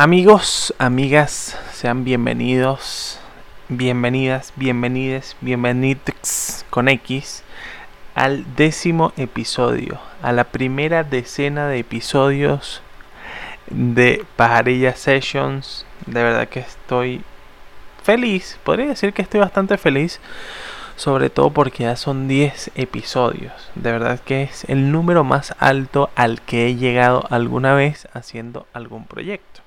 Amigos, amigas, sean bienvenidos, bienvenidas, bienvenides, bienvenidos con X al décimo episodio, a la primera decena de episodios de Pajarilla Sessions. De verdad que estoy feliz, podría decir que estoy bastante feliz, sobre todo porque ya son 10 episodios. De verdad que es el número más alto al que he llegado alguna vez haciendo algún proyecto.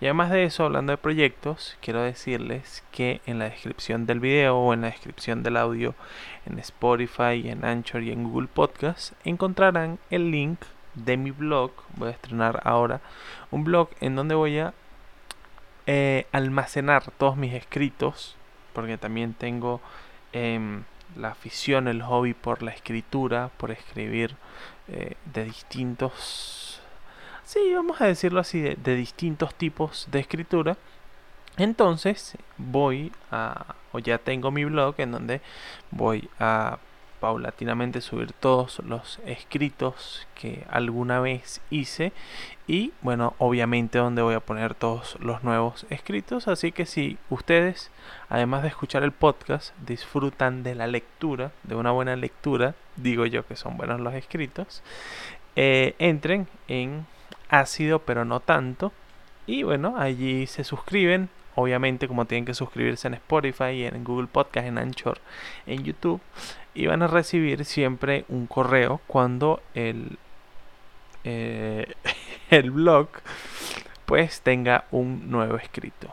Y además de eso, hablando de proyectos, quiero decirles que en la descripción del video o en la descripción del audio en Spotify, en Anchor y en Google Podcast encontrarán el link de mi blog. Voy a estrenar ahora un blog en donde voy a eh, almacenar todos mis escritos, porque también tengo em, la afición, el hobby por la escritura, por escribir eh, de distintos sí, vamos a decirlo así, de, distintos tipos de escritura. Entonces voy a, o ya tengo mi blog en donde voy a paulatinamente subir todos los escritos que alguna vez hice y bueno obviamente donde voy a poner todos los nuevos escritos así que si ustedes además de escuchar el podcast disfrutan de la lectura de una buena lectura digo yo que son buenos los escritos eh, entren en ácido, pero no tanto. Y bueno, allí se suscriben. Obviamente, como tienen que suscribirse en Spotify, en Google Podcast, en Anchor, en YouTube. Y van a recibir siempre un correo cuando el, eh, el blog pues tenga un nuevo escrito.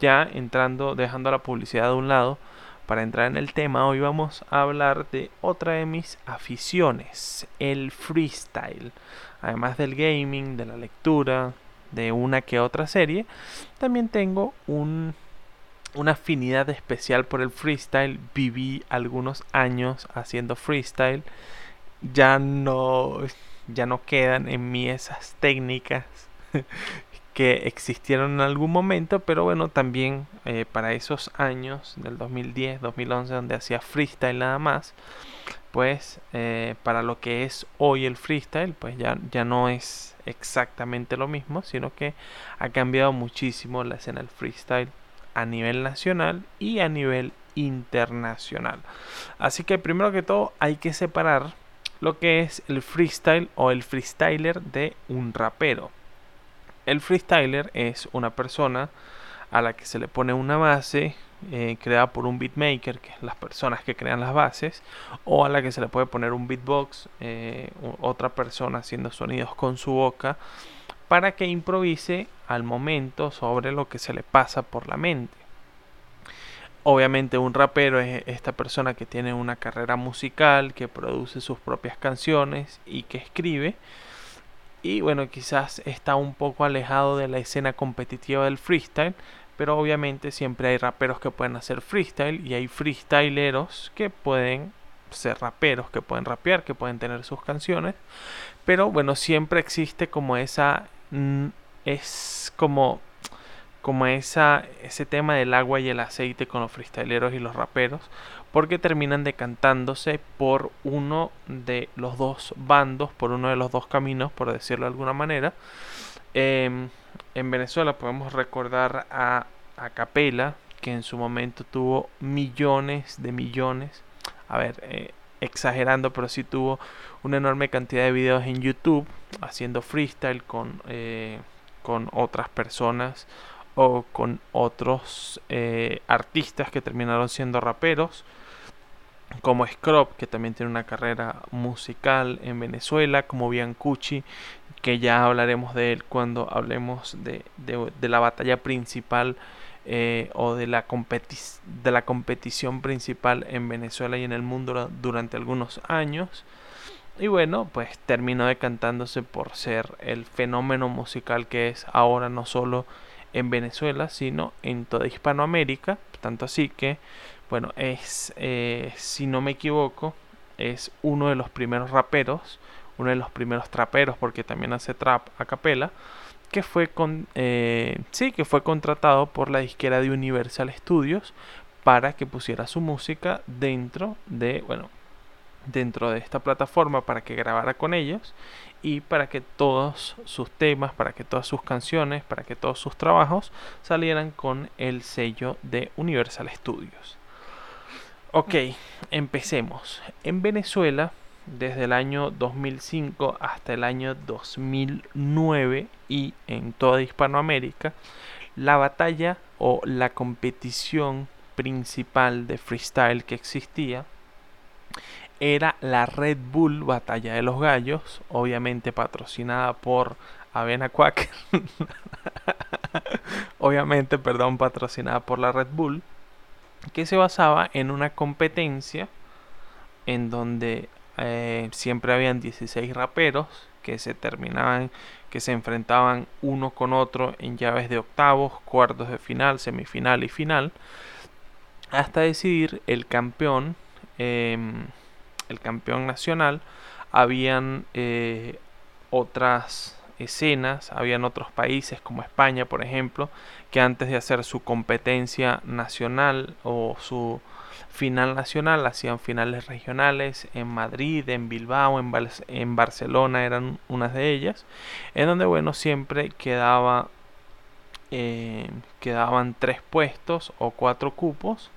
Ya entrando, dejando la publicidad de un lado, para entrar en el tema, hoy vamos a hablar de otra de mis aficiones, el freestyle. Además del gaming, de la lectura, de una que otra serie, también tengo un, una afinidad especial por el freestyle. Viví algunos años haciendo freestyle. Ya no, ya no quedan en mí esas técnicas que existieron en algún momento, pero bueno, también eh, para esos años del 2010, 2011, donde hacía freestyle nada más, pues eh, para lo que es hoy el freestyle, pues ya, ya no es exactamente lo mismo, sino que ha cambiado muchísimo la escena del freestyle a nivel nacional y a nivel internacional. Así que primero que todo hay que separar lo que es el freestyle o el freestyler de un rapero. El freestyler es una persona a la que se le pone una base eh, creada por un beatmaker, que es las personas que crean las bases, o a la que se le puede poner un beatbox, eh, otra persona haciendo sonidos con su boca, para que improvise al momento sobre lo que se le pasa por la mente. Obviamente un rapero es esta persona que tiene una carrera musical, que produce sus propias canciones y que escribe y bueno, quizás está un poco alejado de la escena competitiva del freestyle, pero obviamente siempre hay raperos que pueden hacer freestyle y hay freestyleros que pueden ser raperos, que pueden rapear, que pueden tener sus canciones, pero bueno, siempre existe como esa mm, es como como esa, ese tema del agua y el aceite con los freestyleros y los raperos, porque terminan decantándose por uno de los dos bandos, por uno de los dos caminos, por decirlo de alguna manera. Em, en Venezuela podemos recordar a, a Capela, que en su momento tuvo millones de millones, a ver, eh, exagerando, pero sí tuvo una enorme cantidad de videos en YouTube haciendo freestyle con, eh, con otras personas o con otros eh, artistas que terminaron siendo raperos como Scrop que también tiene una carrera musical en Venezuela como Biancucci que ya hablaremos de él cuando hablemos de, de, la batalla principal eh, o de la, de la competición principal en Venezuela y en el mundo durante algunos años y bueno, pues terminó decantándose por ser el fenómeno musical que es ahora no solo en Venezuela, sino en toda Hispanoamérica. Tanto así que, bueno, es, eh, si no me equivoco, es uno de los primeros raperos, uno de los primeros traperos, porque también hace trap a capela, que fue con, eh, sí, que fue contratado por la disquera de Universal Studios para que pusiera su música dentro de, bueno, dentro de esta plataforma para que grabara con ellos y para que todos sus temas, para que todas sus canciones, para que todos sus trabajos salieran con el sello de Universal Studios. Ok, empecemos. En Venezuela, desde el año 2005 hasta el año 2009 y en toda Hispanoamérica, la batalla o la competición principal de freestyle que existía era la Red Bull Batalla de los Gallos, obviamente patrocinada por Avena Quack. obviamente, perdón, patrocinada por la Red Bull, que se basaba en una competencia en donde eh, siempre habían 16 raperos que se terminaban, que se enfrentaban uno con otro en llaves de octavos, cuartos de final, semifinal y final, hasta decidir el campeón. Em, el campeón nacional, habían eh, otras escenas, habían otros países como España, por ejemplo, que antes de hacer su competencia nacional o su final nacional hacían finales regionales en Madrid, en Bilbao, en, en Barcelona eran unas de ellas, en donde bueno siempre quedaba eh, quedaban tres puestos o cuatro cupos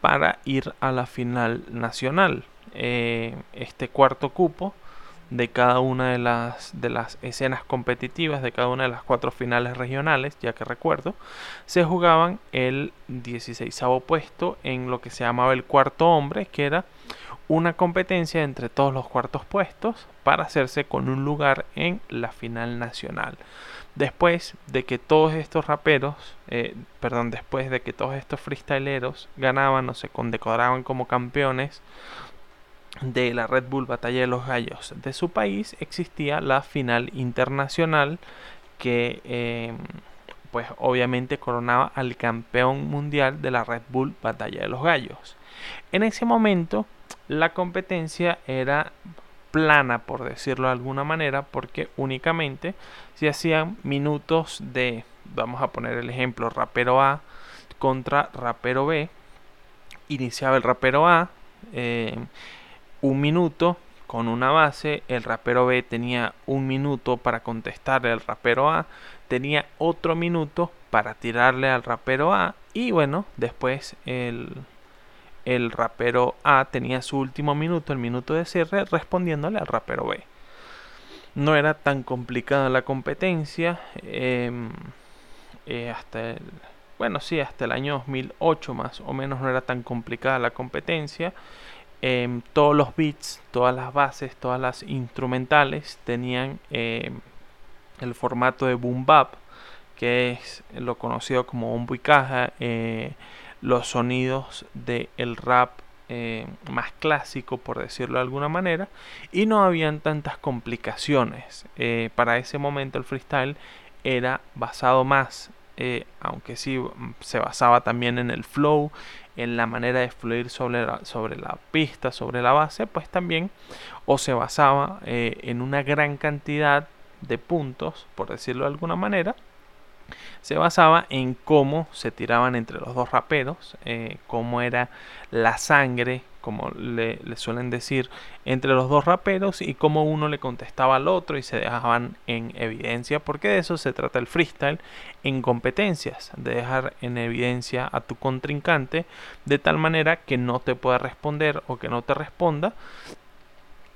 para ir a la final nacional. Eh, este cuarto cupo de cada una de las, de las escenas competitivas de cada una de las cuatro finales regionales, ya que recuerdo, se jugaban el 16 puesto en lo que se llamaba el cuarto hombre, que era una competencia entre todos los cuartos puestos para hacerse con un lugar en la final nacional. Después de que todos estos raperos, eh, perdón, después de que todos estos freestyleros ganaban o se condecoraban como campeones de la Red Bull Batalla de los Gallos de su país existía la final internacional que em, pues obviamente coronaba al campeón mundial de la Red Bull Batalla de los Gallos. En ese momento la competencia era plana por decirlo de alguna manera porque únicamente se hacían minutos de vamos a poner el ejemplo rapero A contra rapero B iniciaba el rapero A eh, un minuto con una base, el rapero B tenía un minuto para contestarle al rapero A, tenía otro minuto para tirarle al rapero A y bueno, después el, el rapero A tenía su último minuto, el minuto de cierre, respondiéndole al rapero B. No era tan complicada la competencia. Em, eh, hasta el, bueno, sí, hasta el año 2008 más o menos no era tan complicada la competencia. Em, todos los beats, todas las bases, todas las instrumentales tenían em, el formato de boom bap, que es lo conocido como bombo y caja, eh, los sonidos del rap eh, más clásico, por decirlo de alguna manera, y no habían tantas complicaciones. Eh, para ese momento el freestyle era basado más, aunque sí mm, se basaba también en el flow en la manera de fluir sobre la, sobre la pista, sobre la base, pues también o se basaba eh, en una gran cantidad de puntos, por decirlo de alguna manera, se basaba en cómo se tiraban entre los dos raperos, eh, cómo era la sangre, como le, suelen decir, entre los dos raperos y cómo uno le contestaba al otro y se dejaban en evidencia, porque de eso se trata el freestyle en competencias, de dejar en evidencia a tu contrincante de tal manera que no te pueda responder o que no te responda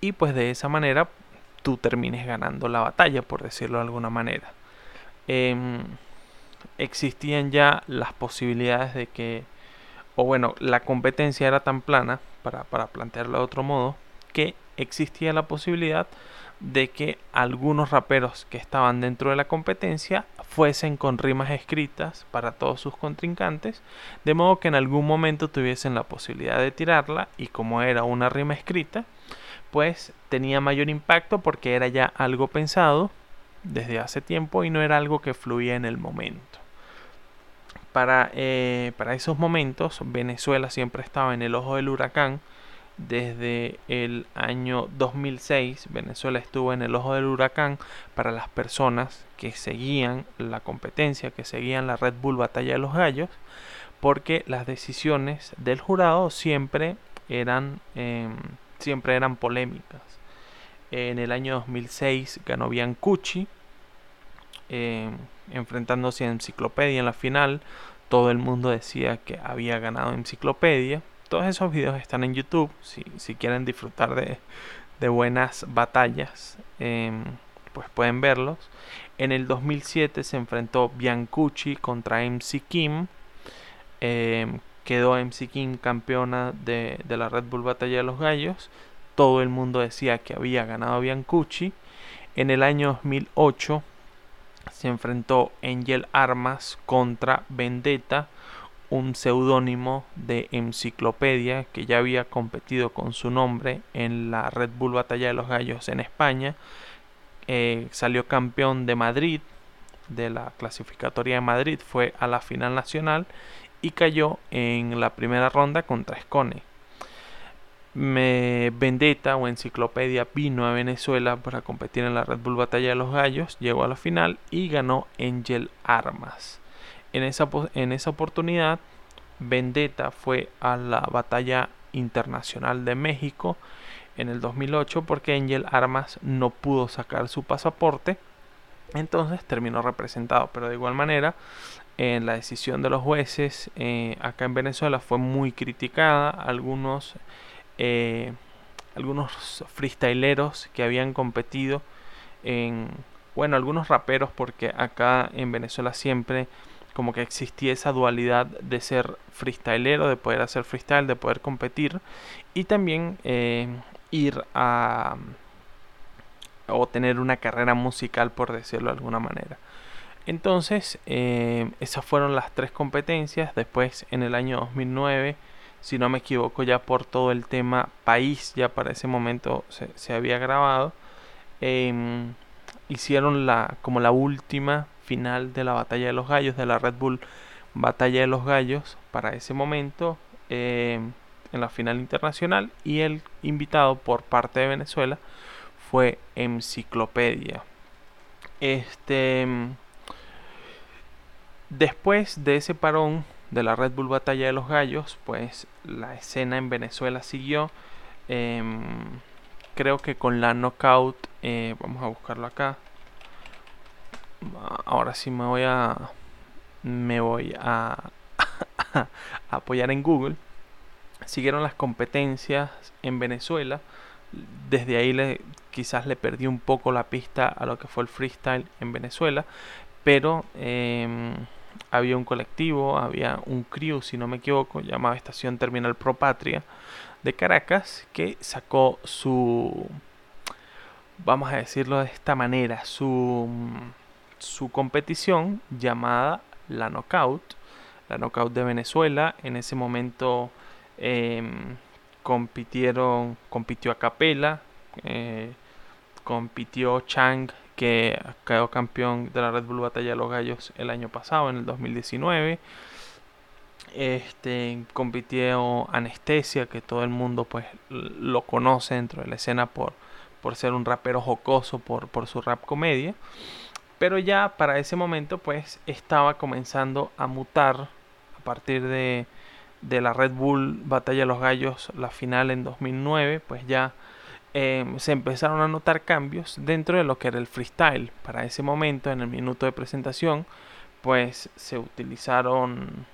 y pues de esa manera tú termines ganando la batalla, por decirlo de alguna manera. Em, existían ya las posibilidades de que, o bueno, la competencia era tan plana, para, plantearlo de otro modo, que existía la posibilidad de que algunos raperos que estaban dentro de la competencia fuesen con rimas escritas para todos sus contrincantes, de modo que en algún momento tuviesen la posibilidad de tirarla y como era una rima escrita, pues tenía mayor impacto porque era ya algo pensado desde hace tiempo y no era algo que fluía en el momento. Para, eh, para esos momentos Venezuela siempre estaba en el ojo del huracán. Desde el año 2006 Venezuela estuvo en el ojo del huracán para las personas que seguían la competencia, que seguían la Red Bull Batalla de los Gallos, porque las decisiones del jurado siempre eran... Em, siempre eran polémicas. En el año 2006 ganó Biancucci, eh, enfrentándose a Enciclopedia en la final. Todo el mundo decía que había ganado Enciclopedia. Todos esos videos están en YouTube si, si quieren disfrutar de, de buenas batallas, em, pues pueden verlos. En el 2007 se enfrentó Biancucci contra MC Kim. Em, quedó MC Kim campeona de, de, la Red Bull Batalla de los Gallos. Todo el mundo decía que había ganado Biancucci. En el año 2008 se enfrentó Angel Armas contra Vendetta, un seudónimo de Enciclopedia que ya había competido con su nombre en la Red Bull Batalla de los Gallos en España. Eh, salió campeón de Madrid, de la clasificatoria de Madrid, fue a la final nacional y cayó en la primera ronda contra Scone. Me Vendetta o Enciclopedia vino a Venezuela para competir en la Red Bull Batalla de los Gallos, llegó a la final y ganó Angel Armas. En esa, en esa oportunidad, Vendetta fue a la Batalla Internacional de México en el 2008 porque Angel Armas no pudo sacar su pasaporte. Entonces terminó representado, pero de igual manera en la decisión de los jueces eh, acá en Venezuela fue muy criticada. Algunos eh, algunos freestyleros que habían competido en, bueno, algunos raperos porque acá en Venezuela siempre como que existía esa dualidad de ser freestylero, de poder hacer freestyle, de poder competir y también eh, ir a o tener una carrera musical por decirlo de alguna manera. Entonces, eh, esas fueron las tres competencias. Después, en el año 2009, si no me equivoco, ya por todo el tema país, ya para ese momento se, había grabado. Em, hicieron la como la última final de la batalla de los gallos de la Red Bull batalla de los gallos para ese momento em, en la final internacional y el invitado por parte de Venezuela fue Enciclopedia este em, después de ese parón de la Red Bull Batalla de los Gallos, pues la escena en Venezuela siguió. Em, creo que con la knockout, eh, vamos a buscarlo acá. Ahora sí me voy a, me voy a, apoyar en Google. Siguieron las competencias en Venezuela. Desde ahí le, quizás le perdí un poco la pista a lo que fue el freestyle en Venezuela. Pero eh, había un colectivo, había un crew, si no me equivoco, llamado Estación Terminal Pro Patria de Caracas, que sacó su, vamos a decirlo de esta manera, su, su competición llamada la Knockout, la Knockout de Venezuela. En ese momento em, compitieron, compitió a Capela, eh, compitió Chang que quedó campeón de la Red Bull Batalla de los Gallos el año pasado, en el 2019. Este, compitió Anestesia, que todo el mundo pues lo conoce dentro de la escena por, por ser un rapero jocoso, por, por su rap comedia. Pero ya para ese momento pues estaba comenzando a mutar a partir de, de la Red Bull Batalla de los Gallos, la final en 2009, pues ya Em, se empezaron a notar cambios dentro de lo que era el freestyle. Para ese momento, en el minuto de presentación, pues se utilizaron,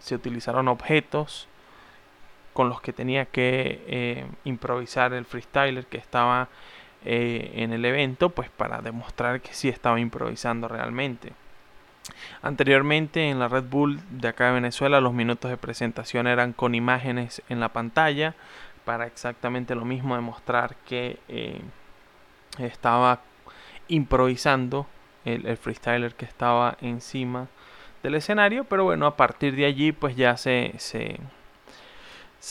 se utilizaron objetos con los que tenía que eh, improvisar el freestyler que estaba eh, en el evento, pues para demostrar que sí estaba improvisando realmente. Anteriormente en la Red Bull de acá de Venezuela los minutos de presentación eran con imágenes en la pantalla, para exactamente lo mismo, demostrar que eh, estaba improvisando el, freestyler que estaba encima del escenario, pero bueno, a partir de allí pues ya se, se,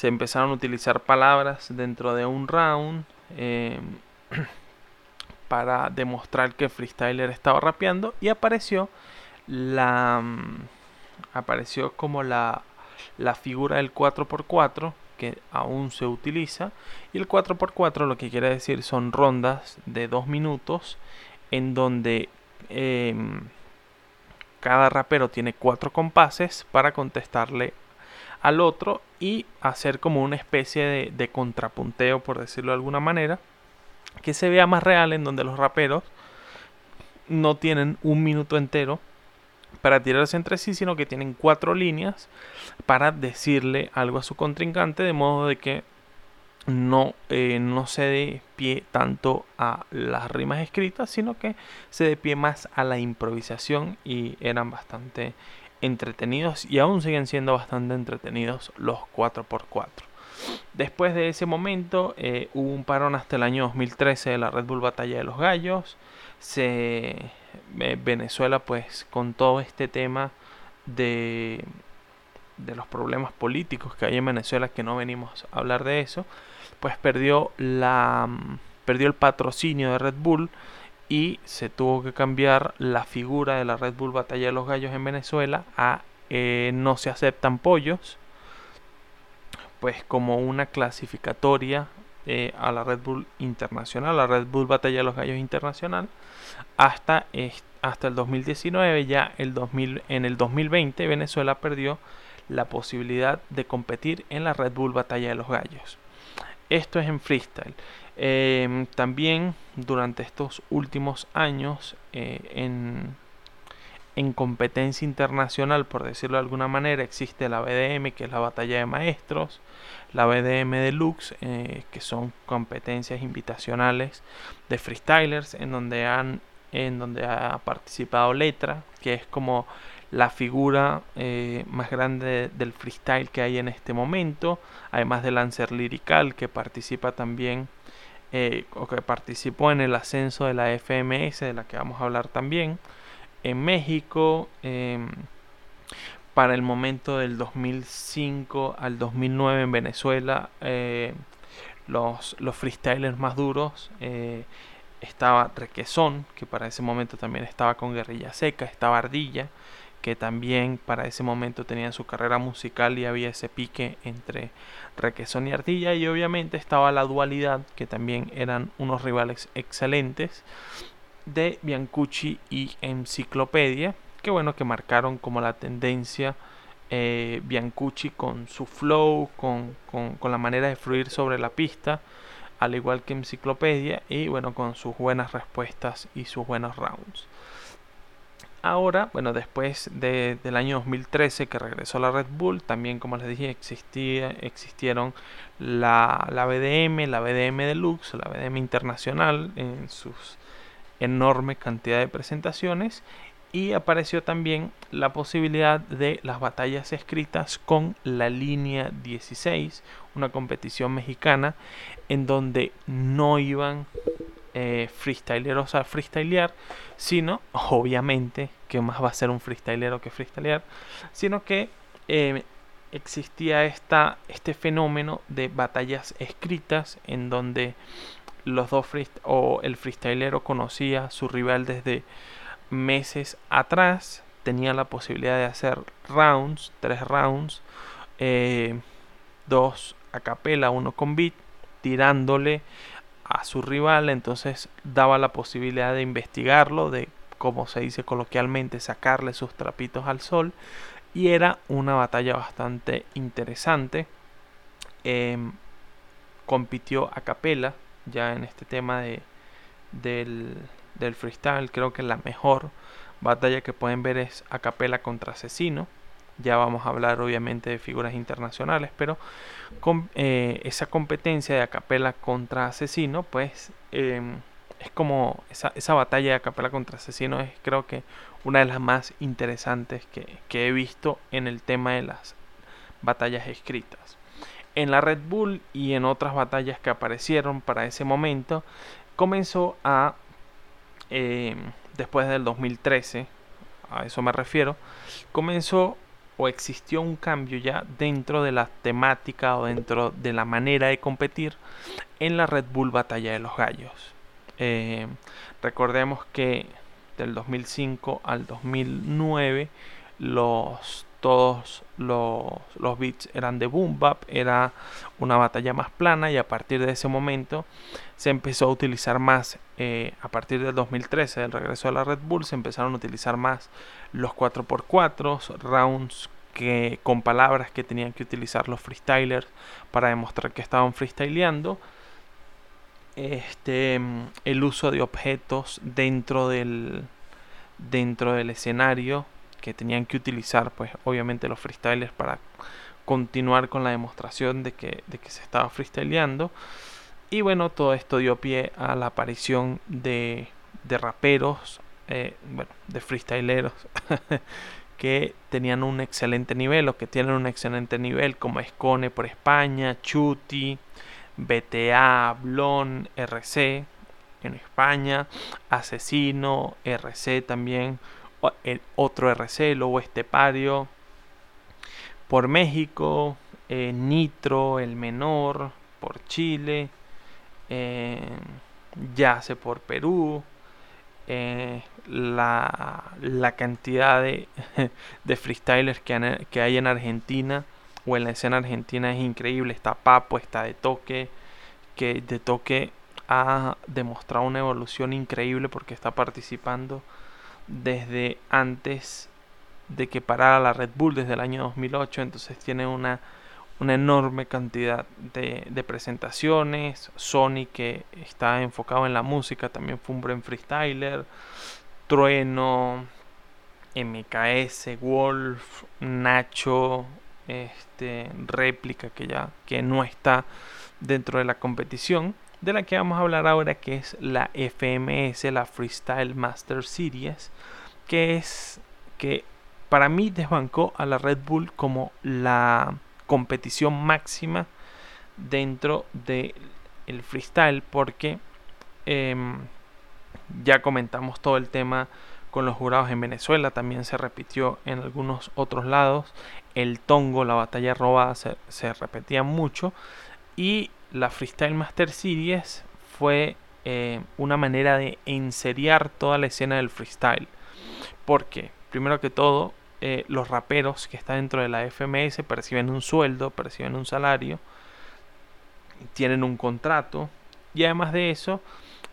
empezaron a utilizar palabras dentro de un round em, para demostrar que freestyler estaba rapeando y apareció la mm, apareció como la, la figura del 4x4 que aún se utiliza. Y el 4x4 lo que quiere decir son rondas de 2 minutos en donde em, cada rapero tiene 4 compases para contestarle al otro y hacer como una especie de, de contrapunteo, por decirlo de alguna manera, que se vea más real en donde los raperos no tienen un minuto entero para tirarse entre sí, sino que tienen cuatro líneas para decirle algo a su contrincante, de modo de que no, eh, no se dé pie tanto a las rimas escritas, sino que se dé pie más a la improvisación y eran bastante entretenidos y aún siguen siendo bastante entretenidos los 4x4. Después de ese momento eh, hubo un parón hasta el año 2013 de la Red Bull Batalla de los Gallos. Se, Venezuela pues con todo este tema de, de los problemas políticos que hay en Venezuela, que no venimos a hablar de eso, pues perdió, la, perdió el patrocinio de Red Bull y se tuvo que cambiar la figura de la Red Bull Batalla de los Gallos en Venezuela a eh, no se aceptan pollos, pues como una clasificatoria eh, a la Red Bull Internacional, la Red Bull Batalla de los Gallos Internacional, hasta, hasta el 2019, ya el 2000, en el 2020 Venezuela perdió la posibilidad de competir en la Red Bull Batalla de los Gallos. Esto es en freestyle. Em, también durante estos últimos años eh, en, en, competencia internacional, por decirlo de alguna manera, existe la BDM, que es la batalla de maestros, la BDM Deluxe, eh, que son competencias invitacionales de freestylers, en donde han en donde ha participado Letra, que es como la figura eh, más grande del freestyle que hay en este momento, además de Lancer Lirical, que participa también eh, o que participó en el ascenso de la FMS, de la que vamos a hablar también, en México. Em, para el momento del 2005 al 2009 en Venezuela, eh, los, los freestylers más duros estaba Requesón, que para ese momento también estaba con Guerrilla Seca, estaba Ardilla, que también para ese momento tenían su carrera musical y había ese pique entre Requesón y Ardilla y obviamente estaba la dualidad, que también eran unos rivales excelentes de Biancucci y Enciclopedia, que bueno, que marcaron como la tendencia eh, Biancucci con su flow, con, con la manera de fluir sobre la pista, al igual que Enciclopedia, y bueno, con sus buenas respuestas y sus buenos rounds. Ahora, bueno, después de, del año 2013 que regresó la Red Bull, también como les dije, existía, existieron la, la BDM, la BDM Deluxe, la BDM Internacional en sus enorme cantidad de presentaciones y apareció también la posibilidad de las batallas escritas con la línea 16, una competición mexicana en donde no iban eh, freestyleros a freestylear, sino obviamente que más va a ser un freestylero que freestylear, sino que eh, existía esta, este fenómeno de batallas escritas en donde los dos o el freestylero conocía a su rival desde meses atrás tenía la posibilidad de hacer rounds, tres rounds, eh, dos a capela, uno con beat, tirándole a su rival, entonces daba la posibilidad de investigarlo, de como se dice coloquialmente, sacarle sus trapitos al sol, y era una batalla bastante interesante. Em, compitió a capela ya en este tema de, del, del freestyle. Creo que la mejor batalla que pueden ver es a capela contra Asesino. Ya vamos a hablar obviamente de figuras internacionales, pero con eh, esa competencia de acapela contra Asesino, pues em, es como esa, esa, batalla de acapela contra Asesino es creo que una de las más interesantes que, que he visto en el tema de las batallas escritas. En la Red Bull y en otras batallas que aparecieron para ese momento, comenzó a eh, después del 2013, a eso me refiero, comenzó o existió un cambio ya dentro de la temática o dentro de la manera de competir en la Red Bull Batalla de los Gallos. Eh, recordemos que del 2005 al 2009 los todos los, los beats eran de boom bap, era una batalla más plana y a partir de ese momento se empezó a utilizar más, eh, a partir del 2013, del regreso a la Red Bull, se empezaron a utilizar más los 4x4, rounds que con palabras que tenían que utilizar los freestylers para demostrar que estaban freestyleando. Este, el uso de objetos dentro del, dentro del escenario que tenían que utilizar, pues obviamente los freestylers para continuar con la demostración de que, de que se estaba freestyleando. Y bueno, todo esto dio pie a la aparición de, de raperos, eh, bueno, de freestyleros que tenían un excelente nivel o que tienen un excelente nivel como Escone por España, Chuti, BTA, Blon, RC en España, Asesino, RC también, el otro RC, Lobo Estepario, por México, eh, Nitro, El Menor, por Chile, eh, Yace por Perú, eh, la, la, cantidad de, de freestylers que, que, hay en Argentina o en la escena argentina es increíble. Está Papo, está de toque, que de toque ha demostrado una evolución increíble porque está participando desde antes de que parara la Red Bull desde el año 2008, entonces tiene una una enorme cantidad de, presentaciones. Sony, que está enfocado en la música, también fue un buen freestyler. Trueno, MKS, Wolf, Nacho, este, réplica que ya que no está dentro de la competición. De la que vamos a hablar ahora, que es la FMS, la Freestyle Master Series, que es que para mí desbancó a la Red Bull como la competición máxima dentro del el freestyle porque em, ya comentamos todo el tema con los jurados en Venezuela, también se repitió en algunos otros lados, el tongo, la batalla robada se, se repetía mucho y la Freestyle Master Series fue eh, una manera de enseriar toda la escena del freestyle. Porque, primero que todo, eh, los raperos que están dentro de la FMS perciben un sueldo, perciben un salario, tienen un contrato y además de eso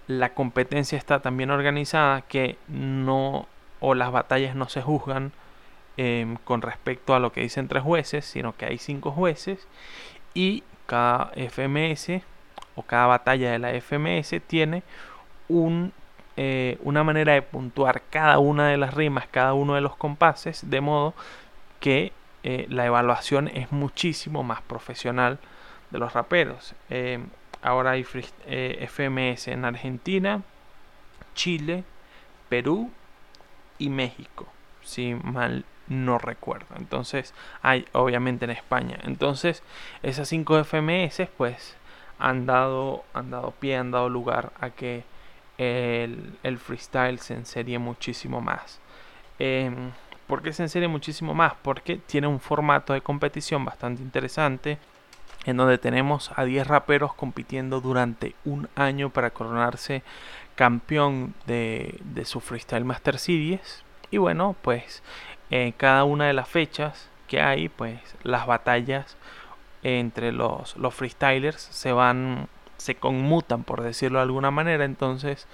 la competencia está también organizada que no o las batallas no se juzgan em, con respecto a lo que dicen tres jueces, sino que hay cinco jueces y cada FMS o cada batalla de la FMS tiene un eh, una manera de puntuar cada una de las rimas, cada uno de los compases, de modo que eh, la evaluación es muchísimo más profesional de los raperos. Eh, ahora hay FMS en Argentina, Chile, Perú y México, si mal no recuerdo. Entonces hay obviamente en España. Entonces esas cinco FMS pues han dado, han dado pie, han dado lugar a que el, freestyle se enserie muchísimo más. Eh, ¿Por qué se enserie muchísimo más? Porque tiene un formato de competición bastante interesante en donde tenemos a 10 raperos compitiendo durante un año para coronarse campeón de, su Freestyle Master Series. Y bueno, pues en cada una de las fechas que hay, pues las batallas entre los, los freestylers se van se conmutan, por decirlo de alguna manera. Entonces,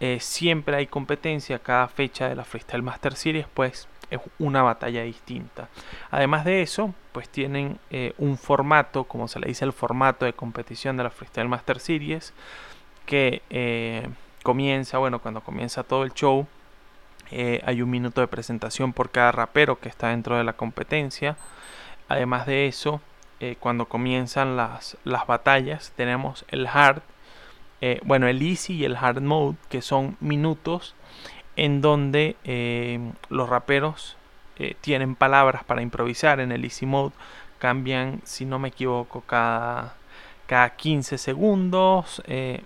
eh, siempre hay competencia. Cada fecha de la Freestyle Master Series, pues es una batalla distinta. Además de eso, pues tienen eh, un formato, como se le dice el formato de competición de la Freestyle Master Series, que eh, comienza, bueno, cuando comienza todo el show, hay un minuto de presentación por cada rapero que está dentro de la competencia. Además de eso, eh, cuando comienzan las, las, batallas tenemos el hard, eh, bueno, el easy y el hard mode, que son minutos en donde eh, los raperos tienen palabras para improvisar. En el easy mode cambian, si no me equivoco, cada, cada 15 segundos,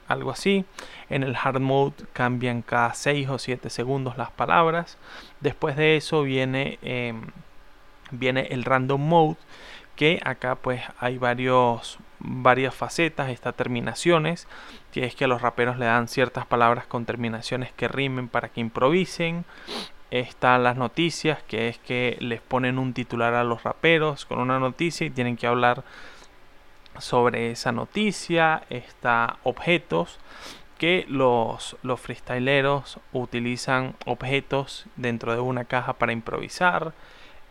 algo así. En el hard mode cambian cada 6 o 7 segundos las palabras. Después de eso viene, viene el random mode que acá pues hay varios, varias facetas, está terminaciones, que es que a los raperos le dan ciertas palabras con terminaciones que rimen para que improvisen. Están las noticias, que es que les ponen un titular a los raperos con una noticia y tienen que hablar sobre esa noticia. Está objetos, que los, los freestyleros utilizan objetos dentro de una caja para improvisar.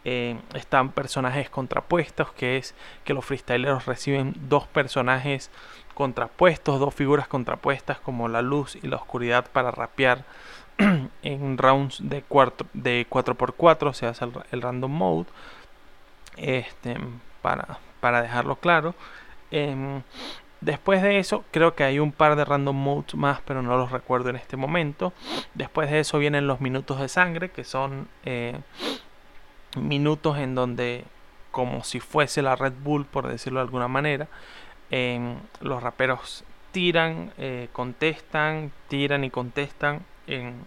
eh, están personajes contrapuestos, que es que los freestyleros reciben dos personajes contrapuestos, dos figuras contrapuestas como la luz y la oscuridad para rapear en rounds de, cuatro, de 4x4, se hace el, random mode, este, para, para dejarlo claro. Em, después de eso, creo que hay un par de random modes más, pero no los recuerdo en este momento. Después de eso vienen los minutos de sangre, que son eh, minutos en donde, como si fuese la Red Bull, por decirlo de alguna manera, los raperos tiran, eh, contestan, tiran y contestan en,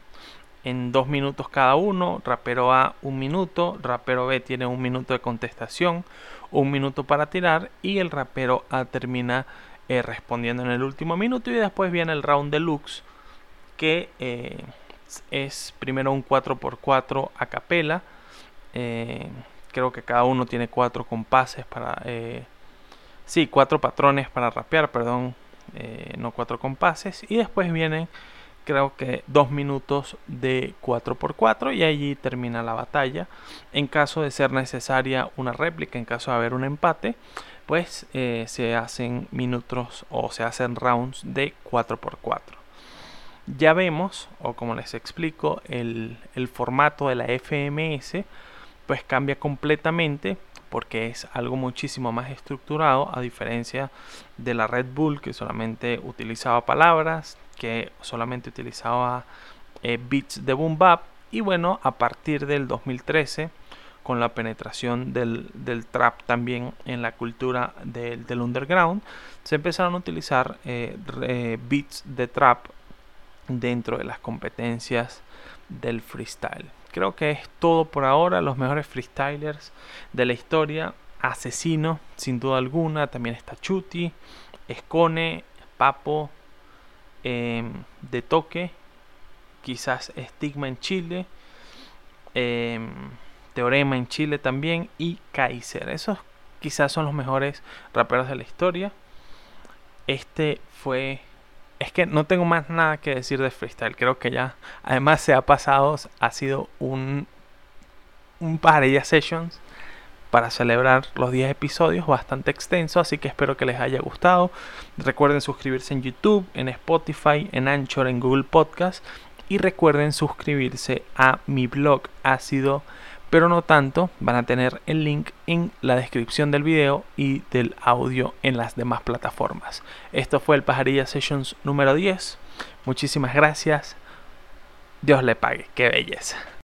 en, dos minutos cada uno. Rapero A un minuto, rapero B tiene un minuto de contestación, un minuto para tirar y el rapero A termina eh, respondiendo en el último minuto y después viene el round deluxe que eh, es primero un 4x4 a capela. creo que cada uno tiene cuatro compases para Sí, cuatro patrones para rapear, perdón, eh, no cuatro compases. Y después vienen, creo que dos minutos de 4x4 y allí termina la batalla. En caso de ser necesaria una réplica, en caso de haber un empate, pues eh, se hacen minutos o se hacen rounds de 4x4. Ya vemos, o como les explico, el, el formato de la FMS pues cambia completamente porque es algo muchísimo más estructurado a diferencia de la Red Bull que solamente utilizaba palabras, que solamente utilizaba eh, beats de boom bap y bueno, a partir del 2013 con la penetración del, trap también en la cultura del, underground, se empezaron a utilizar eh, beats de trap dentro de las competencias del freestyle. Creo que es todo por ahora. Los mejores freestylers de la historia. Asesino, sin duda alguna. También está Chuti, Escone, Papo, em, De Toque. Quizás Stigma en Chile. Em, Teorema en Chile también. Y Kaiser. Esos quizás son los mejores raperos de la historia. Este fue es que no tengo más nada que decir de freestyle. Creo que ya, además se ha pasado, ha sido un, un ya sessions para celebrar los 10 episodios bastante extenso, así que espero que les haya gustado. Recuerden suscribirse en YouTube, en Spotify, en Anchor, en Google Podcast y recuerden suscribirse a mi blog ácido pero no tanto, van a tener el link en la descripción del video y del audio en las demás plataformas. Esto fue el Pajarilla Sessions número 10. Muchísimas gracias. Dios le pague. Qué belleza.